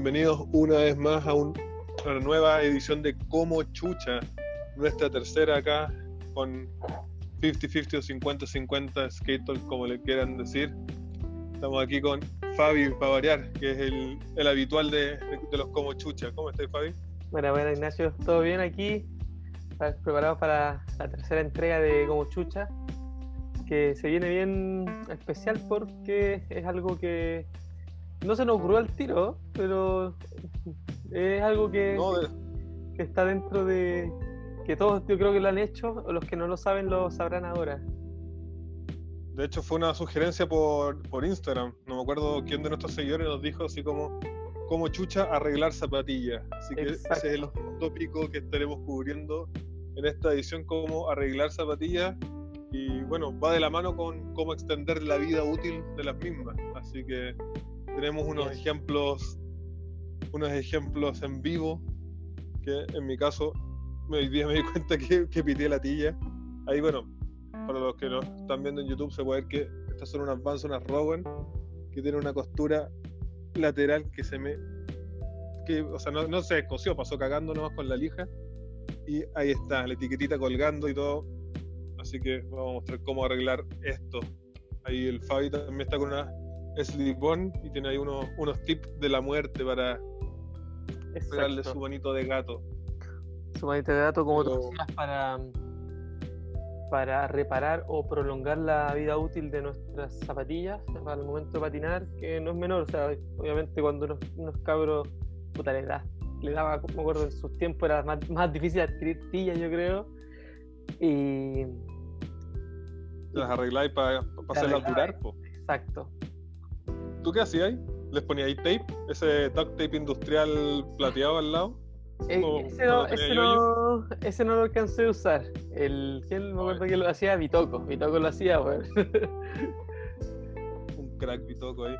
bienvenidos una vez más a, una nueva edición de Como Chucha, nuestra tercera acá con 50-50 o 50-50 Skate como le quieran decir. Estamos aquí con Fabi para variar, que es el, habitual de, los Como Chucha. ¿Cómo estás, Fabi? Bueno, bueno, Ignacio, ¿todo bien aquí? Preparados para la tercera entrega de Como Chucha, que se viene bien especial porque es algo que no se nos ocurrió al tiro, pero es algo que, está dentro de que todos yo creo que lo han hecho, o los que no lo saben lo sabrán ahora. De hecho fue una sugerencia por, por Instagram, no me acuerdo quién de nuestros seguidores nos dijo así como como chucha arreglar zapatillas. Así que ese es el tópico que estaremos cubriendo en esta edición, cómo arreglar zapatillas. Y bueno, va de la mano con cómo extender la vida útil de las mismas. Así que tenemos unos ejemplos, unos ejemplos en vivo, que en mi caso hoy día me di cuenta que, que pité la tilla. Ahí bueno, para los que nos están viendo en YouTube se puede ver que estas son unas Vans, unas Rowan, que tienen una costura lateral que se me... Que, o sea, no, no se descosió, pasó cagando nomás con la lija. Y ahí está, la etiquetita colgando y todo. Así que vamos a mostrar cómo arreglar esto. Ahí el Fabi también está con una slip y tiene ahí unos, unos tips de la muerte para darle su bonito de gato. Su bonito de gato, como tú decías, para, para reparar o prolongar la vida útil de nuestras zapatillas para el momento de patinar, que no es menor. O sea, obviamente cuando unos, unos cabros, puta, le, da, le daba, me acuerdo, en sus tiempos era más, más difícil adquirir tillas, yo creo. Y. Las arregláis para hacerlas durar, Exacto. ¿Tú qué hacías ahí? ¿Les ponía ahí tape? ¿Ese duct tape industrial plateado al lado? Eh, ese, no, ese, no, ese, no, lo alcancé a usar. El, ¿Quién me acuerdo que lo hacía? Vitoco. Vitoco lo hacía, weón. Un crack Vitoco ahí.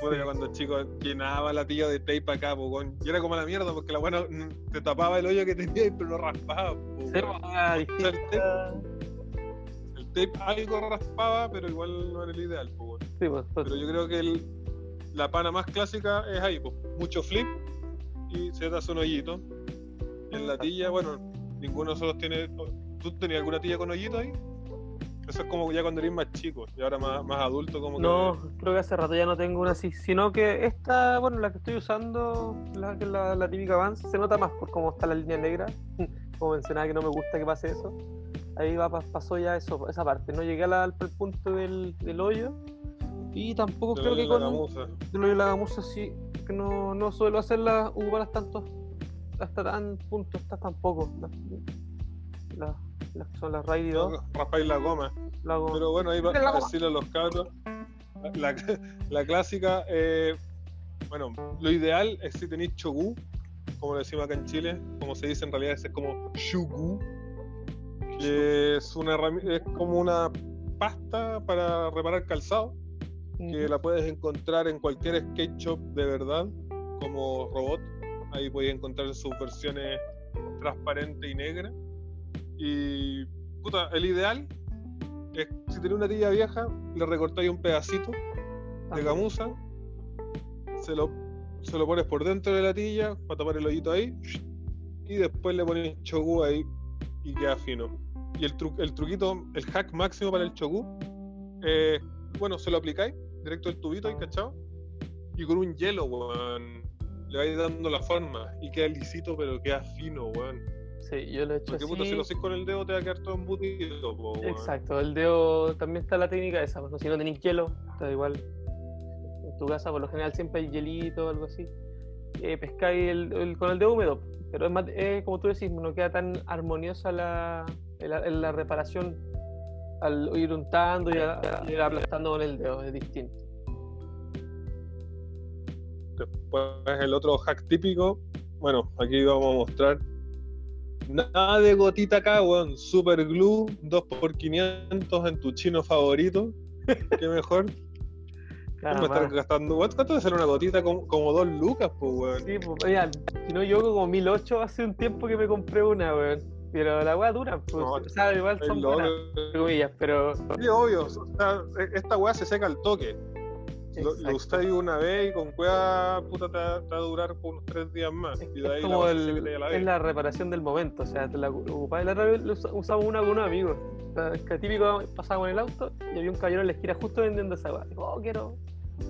Fue cuando el chico llenaba la tía de tape acá, pues, y era como la mierda porque la buena te tapaba el hoyo que tenía pero lo raspaba. Po, sí, el, tape, el tape algo raspaba, pero igual no era el ideal. Po, sí, pues, pues, Pero yo creo que el, la pana más clásica es ahí, pues, mucho flip y se da un hoyito. En la tilla, bueno, ninguno de nosotros tiene. ¿Tú tenías alguna tilla con hoyito ahí? Eso es como ya cuando eres más chico y ahora más, más adulto como No, creo que hace rato ya no tengo una así, sino que esta, bueno, la que estoy usando, la, la, la típica Vans, se nota más por cómo está la línea negra, como mencionaba que no me gusta que pase eso. Ahí va, pasó ya eso, esa parte, no llegué al, punto del, del hoyo y tampoco creo que con. De la gamuza sí, que no, no suelo hacerlas, ocuparlas tanto, hasta tan punto, hasta tampoco. Las, las, que son las Raidy 2. Raspáis la goma. la goma. Pero bueno, ahí va a decirle a los cabros. La, la clásica, eh, bueno, lo ideal es si tenéis chogu, como lo decimos acá en Chile, como se dice en realidad, es como shugu, que es, una, es como una pasta para reparar calzado que la puedes encontrar en cualquier skate shop de verdad, como robot. Ahí puedes encontrar sus versiones transparente y negra. Y puta, el ideal es si tienes una tilla vieja, le recortáis un pedacito de gamuza, se lo, se lo pones por dentro de la tilla para tapar el hoyito ahí, y después le pones chogu ahí y queda fino. Y el, el truquito, el hack máximo para el chogu, eh, bueno, se lo aplicáis directo el tubito ahí, ¿cachado? Y con un hielo, weón. Le vais dando la forma y queda lisito, pero queda fino, weón. Sí, yo lo he hecho Porque así. puta, si lo haces con el dedo te va a quedar todo embutido, weón. Exacto, el dedo también está la técnica esa, pues, si no tenéis hielo, está igual. En tu casa por lo general siempre hay hielito o algo así. Eh, pescáis el, con el dedo húmedo, pero es más, como tú decís, no queda tan armoniosa la, la reparación al ir untando y ir aplastando con el dedo, es distinto. Después el otro hack típico, bueno, aquí vamos a mostrar nada de gotita acá, weón, super glue 2x500 en tu chino favorito, qué mejor. me están gastando, ¿cuánto debe ser una gotita? Como, como dos lucas, pues, weón. Sí, pues, oigan, si no, yo como 1008 hace un tiempo que me compré una, weón. Pero la weá dura, pues, o sea, igual son buenas, comillas, pero... Sí, obvio, o sea, e, esta weá se seca al toque. lo, usáis una vez y con cueva puta te, va a durar por unos tres días más. Es, y de ahí como el, es la reparación del momento. O sea, te la ocupáis la vez usamos una con un amigo. Es que típico pasaba con el auto y había un caballero en la esquina justo vendiendo esa agua. Oh, quiero.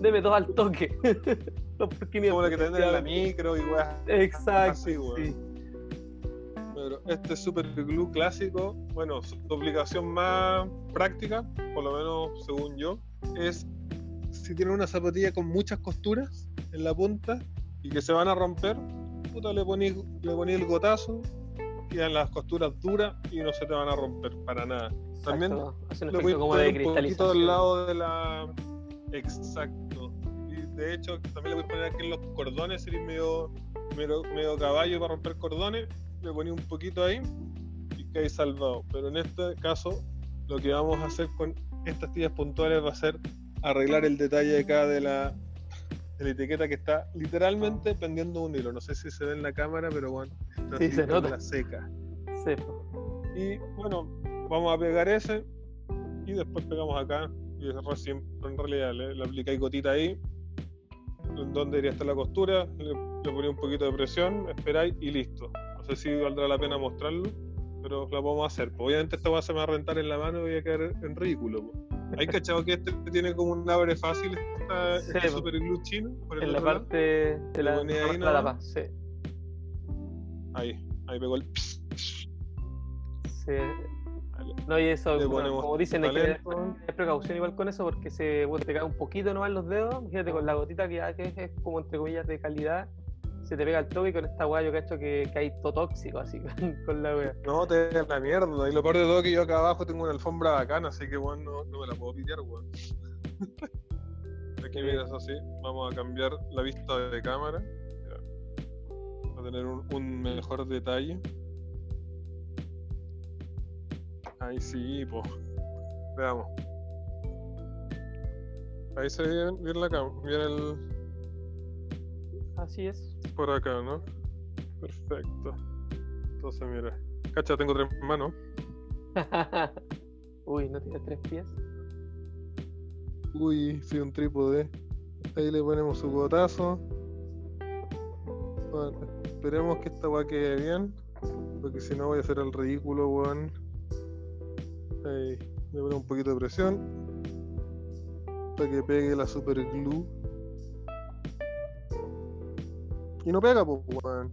Deme dos al toque. como la que te venden en la micro y weá. Exacto. Así, sí. Pero este super glue clásico, bueno, su aplicación más práctica, por lo menos según yo, es si tiene una zapatilla con muchas costuras en la punta y que se van a romper, puta, le ponís le el gotazo, quedan las costuras duras y no se te van a romper para nada. También Hace un efecto como de. Un lado de la. Exacto. Y de hecho, también le voy a poner aquí en los cordones, sería medio, medio, medio caballo para romper cordones. Le ponía un poquito ahí y cae salvado. Pero en este caso, lo que vamos a hacer con estas tiras puntuales va a ser arreglar el detalle acá de la, de la etiqueta que está literalmente pendiendo un hilo. No sé si se ve en la cámara, pero bueno, está sí, se nota. la seca. Sí. Y bueno, vamos a pegar ese y después pegamos acá y recién en realidad le, le aplicáis gotita ahí donde iría estar la costura le, le ponéis un poquito de presión esperáis y listo sé si valdrá la pena mostrarlo pero la podemos hacer pues obviamente esto va a se me va a rentar en la mano y voy a quedar en ridículo pues. ¿Hay cachado que este tiene como un abre fácil esta, sí, este super glue chino? Por el en la parte de la, ahí la tapa, sí. Ahí, ahí pegó el. Sí. No, y eso, como dicen, hay que tener precaución igual con eso porque se te cae un poquito nomás los dedos. Fíjate, con la gotita que, que es como entre comillas de calidad se te pega el toque con esta weá yo cacho que, que hay todo tóxico así con, la weá. No, te da la mierda. Y lo peor de todo que yo acá abajo tengo una alfombra bacana, así que bueno, no, me la puedo pitear, weón. Aquí miras así, vamos a cambiar la vista de cámara. Va a tener un, mejor detalle. Ahí sí, pues. Veamos. Ahí se ve bien, bien la cámara, el. Así es por acá, ¿no? Perfecto. Entonces, mira. Cacha, tengo tres manos. Uy, ¿no tiene tres pies? Uy, sí, un trípode. Ahí le ponemos su botazo. Bueno, esperemos que esta weá quede bien. Porque si no voy a hacer el ridículo, weón. Ahí, le ponemos un poquito de presión. Para que pegue la super glue. Y no pega, pues, weón.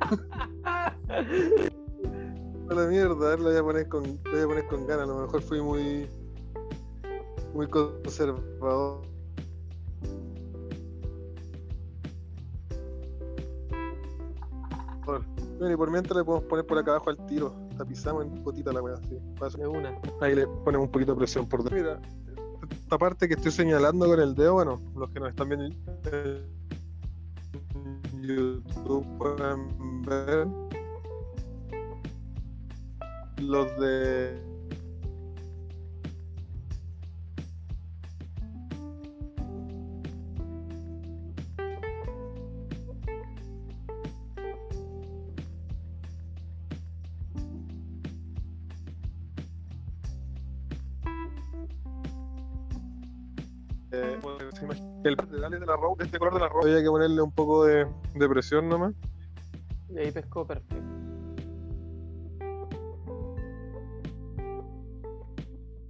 a la mierda, lo voy a poner con, lo voy a poner con ganas. A lo mejor fui muy. muy conservador. Bueno, y por mientras le podemos poner por acá abajo al tiro. Tapizamos en gotita la weá, así. Una. Ahí le ponemos un poquito de presión por dentro. Mira, esta parte que estoy señalando con el dedo, bueno, los que nos están viendo YouTube pueden ver los de de la ropa, este color de la ropa, había que ponerle un poco de, de presión nomás. Y ahí pescó perfecto.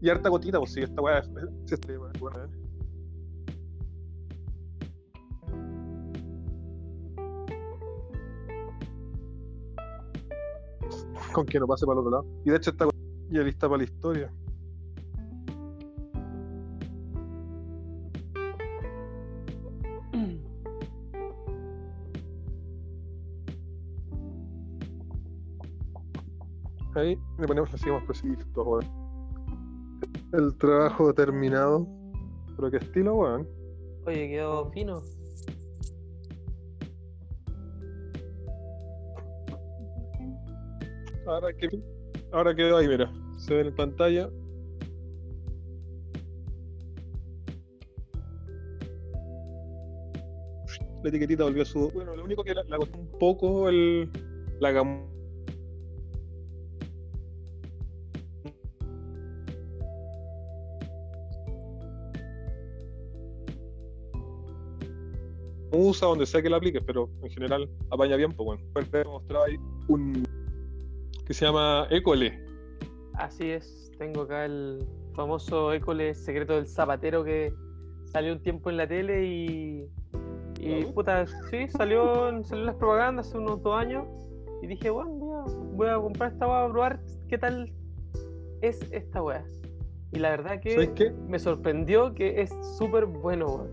Y harta gotita, pues sí, esta weá es. Sí, este, bueno, ¿eh? Con que no pase para el otro lado. Y de hecho, esta ya lista para la historia. Ahí le ponemos así más ahora. El trabajo terminado. Pero qué estilo, weón. Oye, quedó fino. Ahora que ahora quedó ahí, mira. Se ve en pantalla. La etiquetita volvió a su. Bueno, lo único que la, la costó un poco el, la gama usa, donde sea que la apliques, pero en general apaña bien, pues bueno. Puedes mostrar ahí un que se llama École. Así es, tengo acá el famoso École secreto del zapatero que salió un tiempo en la tele y. Y puta, sí, salió, salió en las propagandas hace unos dos años. Y dije, bueno, voy a, comprar esta voy a probar qué tal es esta weá. Y la verdad que me sorprendió que es súper bueno,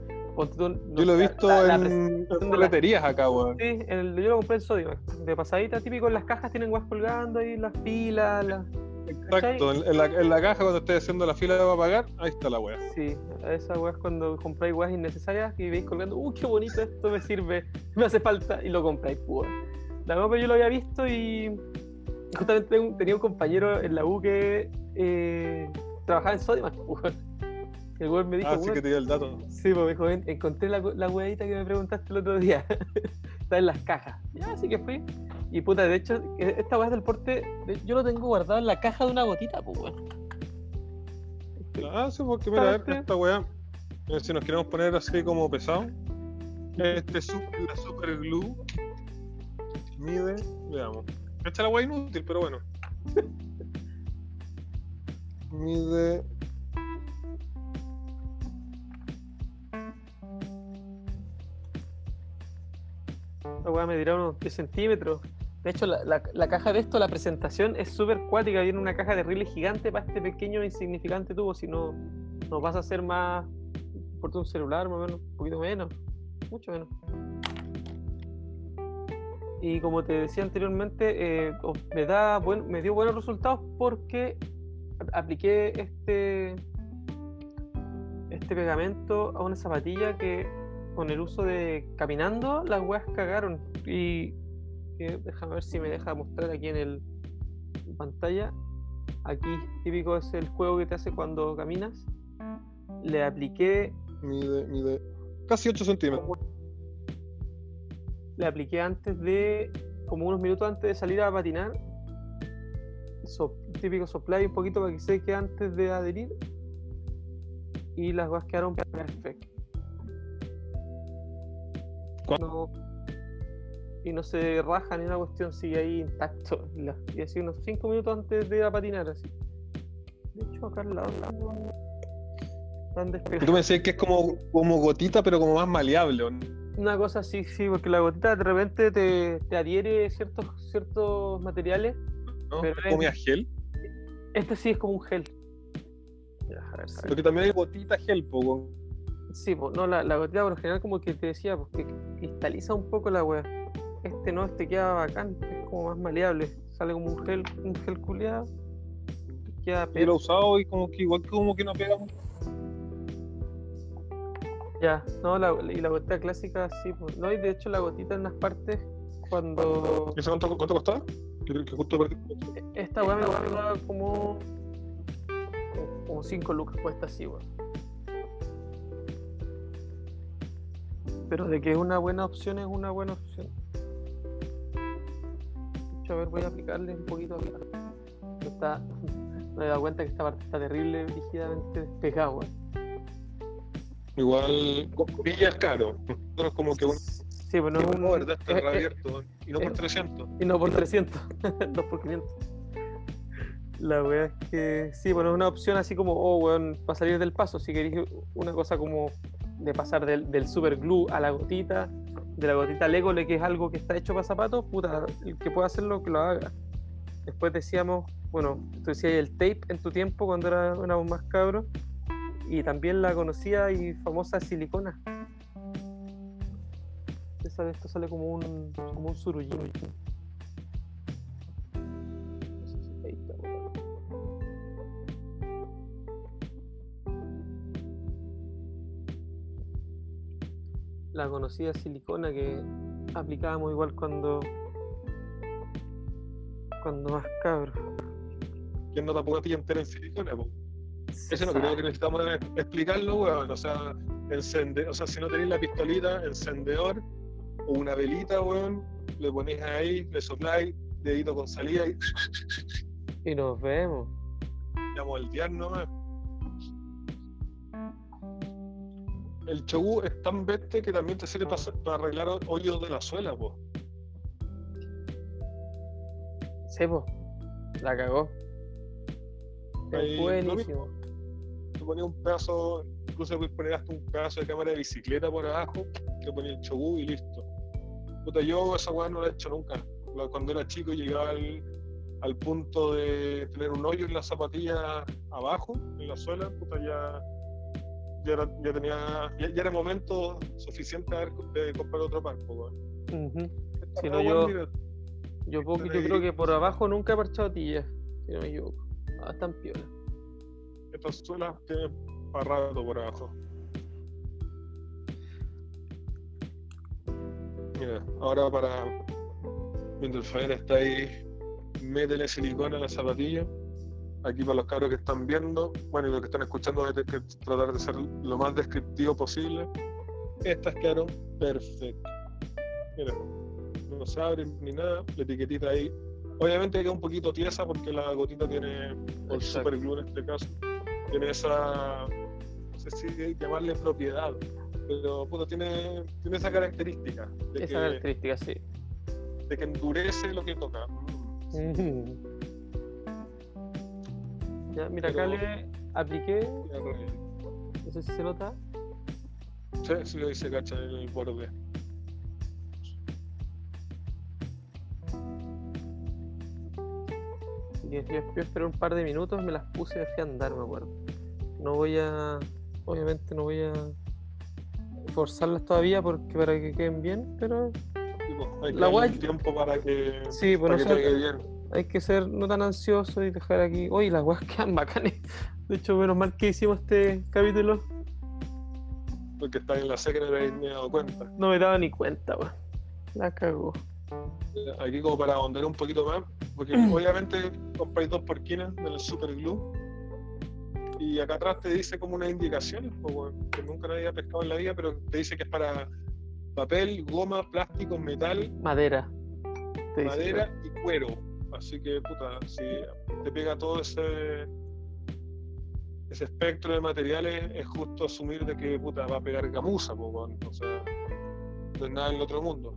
yo lo he visto en, boleterías acá, weón. Sí, yo lo compré en Sodio. De pasadita, típico, en las cajas tienen guas colgando ahí, las pilas, las... Exacto, en la, en la, caja cuando estés haciendo la fila para pagar, ahí está la weá. Sí, esa weá es cuando compráis weas innecesarias y veis colgando, ¡uh, qué bonito esto me sirve! Me hace falta, y lo compráis, pues. La verdad, yo lo había visto y justamente tenía un compañero en la U que eh, trabajaba en Sodimac, pues. El weón me dijo. Ah, sí que te dio el dato. Sí, pues me dijo, encontré la, la que me preguntaste el otro día. Está en las cajas. Ya, así que fui. Y puta, de hecho, esta weá del porte, yo lo tengo guardado en la caja de una gotita, pues weón. Ah, sí, porque mira, ver, esta weá, si nos queremos poner así como pesado, este es la super glue mide, veamos. Esta es la weá inútil, pero bueno. mide La weá me dirá unos 10 centímetros. De hecho, la, caja de esto, la presentación es súper cuática. Viene una caja de rille gigante para este pequeño e insignificante tubo. Si no, nos vas a hacer más. Por un celular, más o menos, un poquito menos. Mucho menos. Y como te decía anteriormente, eh, me, da buen, me dio buenos resultados porque apliqué este, este pegamento a una zapatilla que con el uso de caminando, las weas cagaron. Y déjame ver si me deja mostrar aquí en el pantalla. Aquí, típico es el juego que te hace cuando caminas. Le apliqué. Mide, mide. Casi 8 centímetros. Le apliqué antes de. como unos minutos antes de salir a patinar. típico supply un poquito para que seque antes de adherir. Y las weas quedaron perfectas y no se raja ni una cuestión, sigue ahí intacto. Y así unos 5 minutos antes de ir a patinar, así. De hecho, acá al lado, están despegados. Tú me decías que es como, como gotita, pero como más maleable. Una cosa así, sí, porque la gotita de repente te, te adhiere ciertos, ciertos materiales. ¿No? Pero ¿Como es... gel? Este sí es como un gel. Porque también hay gotita gel, poco. Sí, pues, no, la, la gotita por lo general como que te decía, pues que cristaliza un poco la weá. Este no, este queda bacán, es como más maleable. Sale como un gel, un gel culeado. Queda Yo lo usado y como que igual como que no pega mucho. Ya, no, la, y la gotita clásica sí, pues, no, y de hecho la gotita en las partes cuando. ¿Eso cuánto, cuánto costaba? Esta weá me costaba como. como 5 lucas cuesta así, weón. Pero de que es una buena opción, es una buena opción. a ver, voy a aplicarle un poquito acá. Está, me he dado cuenta que esta parte está terrible, rígidamente despegada, Igual, Villa es caro. No es como que un. Sí, pues no es un. ¿verdad? Está reabierto. y no por 300. Y no por 300. 2 por 500. La wea es que sí, bueno, es una opción así como, oh, weón, para salir del paso. Si queréis una cosa como de pasar del, del super glue a la gotita, de la gotita Legole, que es algo que está hecho para zapatos, puta, el que pueda hacerlo, que lo haga. Después decíamos, bueno, tú decías el tape en tu tiempo cuando era, éramos más cabros, y también la conocida y famosa silicona. Esto sale como un, como un surullín. La conocida silicona que aplicábamos igual cuando cuando más cabro. ¿Quién no tampoco pilla entera en silicona? Po? Eso no creo que necesitamos explicarlo, weón. O sea, encende, o sea, si no tenéis la pistolita, encendedor o una velita, weón, le ponéis ahí, le sopláis, dedito con salida y. Y nos vemos. Ya moldear nomás. El chogu es tan veste que también te sirve para, arreglar hoyos de la suela, po. Sí, po. La cagó. Es buenísimo. Te ponía un pedazo, incluso puedes poner hasta un pedazo de cámara de bicicleta por abajo, que ponía el chogu y listo. Puta, yo esa weá no la he hecho nunca. Cuando era chico llegaba al, al punto de tener un hoyo en la zapatilla abajo, en la suela, puta, ya ya, era, ya tenía ya, ya, era momento suficiente de comprar otro par. si no, yo, yo, creo que por abajo nunca he parchado tillas, si no me equivoco. Ah, están piola. Estas suelas tienen para rato por abajo. Mira, ahora para. Mientras el está ahí, métele silicona a la zapatilla aquí para los cabros que están viendo, bueno, y los que están escuchando, hay que tratar de ser lo más descriptivo posible. Estas quedaron perfectas. Mira, no se abren ni nada, la etiquetita ahí. Obviamente queda un poquito tiesa porque la gotita tiene, por super glue en este caso, tiene esa, no sé si llamarle propiedad, pero puto, tiene, tiene esa característica. De esa característica, sí. De que endurece lo que toca. Ya, mira, acá le apliqué. No sé si se nota. Sí, sí lo dice cacha en el borde. Y yo esperé un par de minutos, me las puse y a andar, me acuerdo. No voy a. Obviamente no voy a forzarlas todavía porque para que queden bien, pero. hay que la guay... tiempo para que, sí, pues para que quede bien hay que ser no tan ansioso y dejar aquí. Oye, las weas quedan bacanes. De hecho, menos mal que hicimos este capítulo. Porque está en la secre me he dado cuenta. No me daba ni cuenta, weón. La cagó. Aquí como para ahondar un poquito más, porque obviamente compráis dos porquinas del Super Glue y acá atrás te dice como unas indicaciones, que nunca nadie había pescado en la vida, pero te dice que es para papel, goma, plástico, metal, madera, madera y cuero. Así que, puta, si te pega todo ese ese espectro de materiales, es justo asumir de que, puta, va a pegar gamuza, o sea, no es nada en el otro mundo.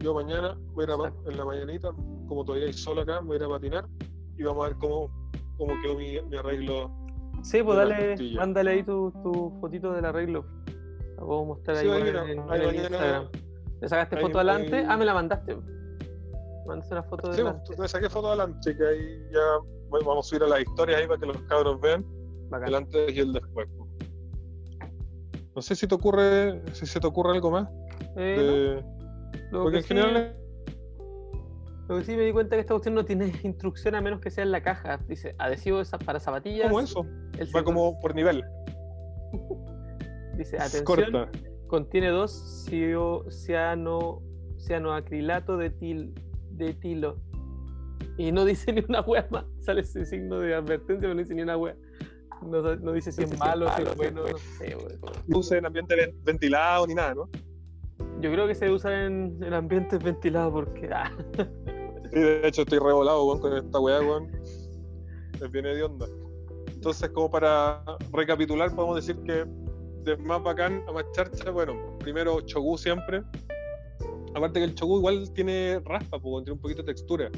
Yo mañana voy a ir a, en la mañanita, como todavía hay sol acá, voy a ir a patinar y vamos a ver cómo, cómo quedó mi, arreglo. Sí, pues dale, mándale ahí tu, tu fotito del arreglo. La puedo mostrar ahí, en, el Instagram. ¿Le sacaste foto adelante? Ah, me la mandaste mandaste una foto de Sí, pues, saqué foto adelante, que ahí ya vamos a subir a las historias ahí para que los cabros vean el antes y el después. No sé si te ocurre, si se te ocurre algo más. Eh, Porque en general. Lo que sí me di cuenta que esta cuestión no tiene instrucción a menos que sea en la caja. Dice adhesivo para zapatillas. ¿Cómo eso? Va como por nivel. Dice atención. Contiene dos ciano, cianoacrilato de til, de tilo. Y no dice ni una wea más. Sale ese signo de advertencia, pero no dice ni una wea. No, no dice si es malo, si es bueno, no sé, No usa en ambiente ventilado ni nada, ¿no? Yo creo que se usa en, en ambientes ventilados porque. Ah. Sí, de hecho estoy revolado con esta weá, weón. Me viene de onda. Entonces, como para recapitular, podemos decir que de más bacán a más charcha, bueno, primero Chogu siempre, Aparte que el chogu igual tiene raspa, pues, tiene un poquito de textura.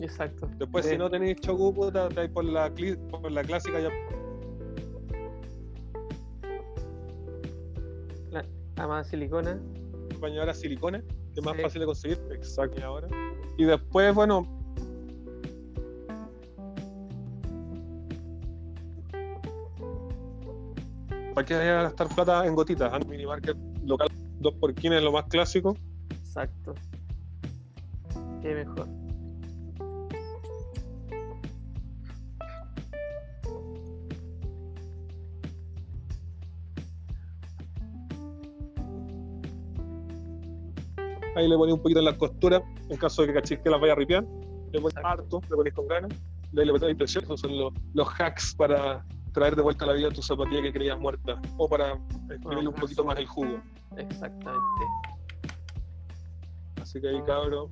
Exacto. Después, si no tenéis chogu, puta, por la, por la clásica ya. La, más silicona. Bañadora silicona, que es más fácil de conseguir. Exacto. ahora. Y después, bueno. ¿Para qué gastar plata en gotitas? En minimarket local, dos porquines, lo más clásico. Exacto. Qué mejor. Ahí le ponéis un poquito en la costura, en caso de que cachéis que las vaya a ripiar. Le ponéis harto, le ponéis con ganas. Ahí le ponéis presión. Esos son los, los, hacks para traer de vuelta a la vida tu zapatilla que creías muerta. O para exprimirle un poquito más el jugo. Exactamente. Así que ahí cabrón.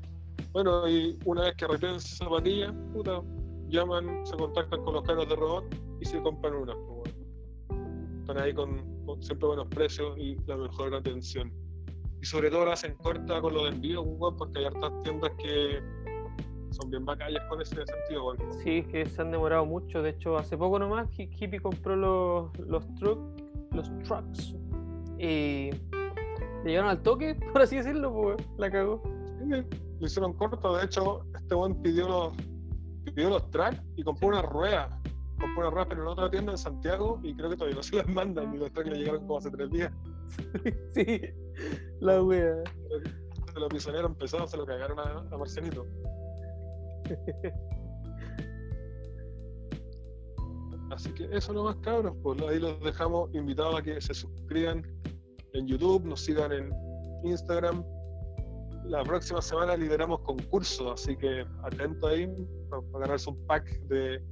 Bueno, y una vez que repiten esa zapatilla, puta, llaman, se contactan con los carros de robot y se compran una. están ahí con, siempre buenos precios y la mejor atención. Y sobre todo la hacen corta con los envíos, porque hay hartas tiendas que son bien bacallas con ese sentido, Sí, que se han demorado mucho. De hecho, hace poco nomás Hippie compró los, los, los trucks y llegaron al toque, por así decirlo, pues la cagó. Sí, lo hicieron corto. De hecho, este buen pidió los, pidió los tracks y compró una rueda. Compró una rueda, pero en otra tienda en Santiago y creo que todavía no se las mandan. Y los tracks le llegaron como hace tres días. sí, la wea. Se lo pisonearon empezó se lo cagaron a, a Marcianito. Así que eso nomás cabros, pues ahí los dejamos invitados a que se suscriban en YouTube, nos sigan en Instagram. La próxima semana lideramos concursos, así que atento ahí para, ganarse un pack de,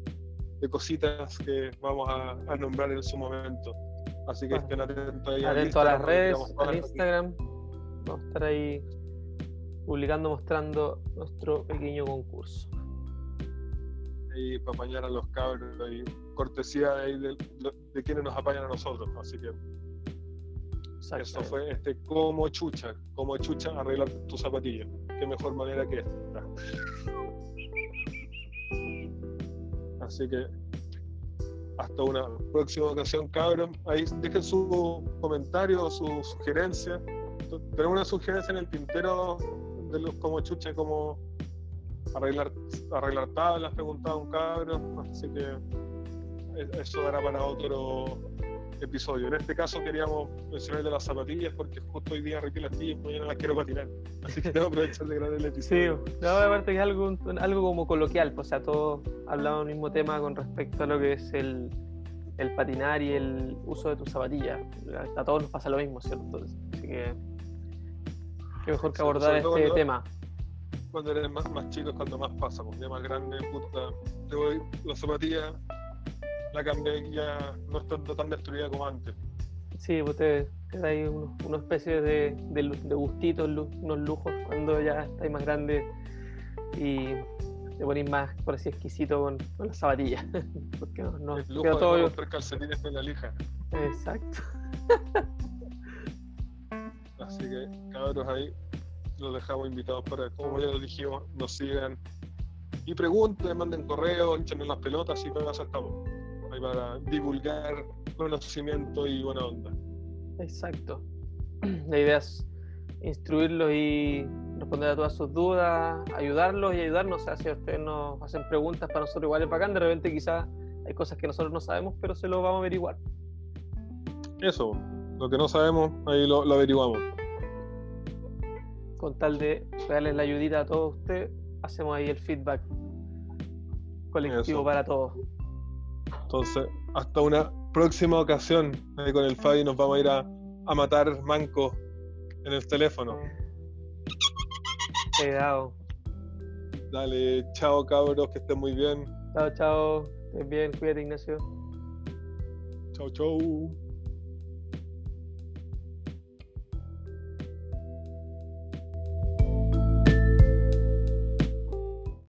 cositas que vamos a, nombrar en su momento. Así que estén atentos ahí. Atentos a las redes, al Instagram. Vamos a estar ahí publicando, mostrando nuestro pequeño concurso. Y para apañar a los cabros y cortesía de, de, quienes nos apañan a nosotros. Así que eso fue este como chucha, como chucha arreglar tu zapatilla. Qué mejor manera que esta. Así que hasta una próxima ocasión, cabros. Ahí dejen su comentario, su sugerencia. Tenemos una sugerencia en el tintero de los como chucha, como arreglar, arreglar tablas, preguntaba un cabro, así que eso dará para otro episodio. En este caso queríamos mencionar de las zapatillas porque justo hoy día arreglé las tías y mañana las quiero patinar. Así que tengo que aprovechar de grabar el episodio. Sí, no, aparte que es algo, algo como coloquial, pues, o sea, todos hablamos del mismo tema con respecto a lo que es el, el patinar y el uso de tus zapatillas. A todos nos pasa lo mismo, ¿cierto? Así que Qué mejor que abordar este tema. Cuando eres más, más chico es cuando más pasa, ya más grande, puta, te voy, la zapatilla la cambié ya no está tan destruida como antes. Sí, pues te, da ahí una especie de, de, gustitos, unos lujos cuando ya estáis más grande y te pones más, por así exquisito con, con las zapatillas. Porque no, no El lujo todo... de tres calcetines en la lija. Exacto. Así que, cabros, ahí los dejamos invitados para, como ya lo dijimos, nos sigan y pregunten, manden correo, en las pelotas y para eso estamos. Para divulgar conocimiento y buena onda. Exacto. La idea es instruirlos y responder a todas sus dudas, ayudarlos y ayudarnos. O sea, si ustedes nos hacen preguntas para nosotros igual es bacán, de repente quizás hay cosas que nosotros no sabemos, pero se lo vamos a averiguar. Eso, lo que no sabemos, ahí lo, averiguamos. Con tal de darles la ayudita a todos ustedes, hacemos ahí el feedback colectivo para todos. Entonces, hasta una próxima ocasión. Con el Fabi nos vamos a ir a, a matar manco en el teléfono. Cuidado. Dale, chao cabros, que estén muy bien. Chao, chao. Estén bien, cuídate Ignacio. Chao, chao.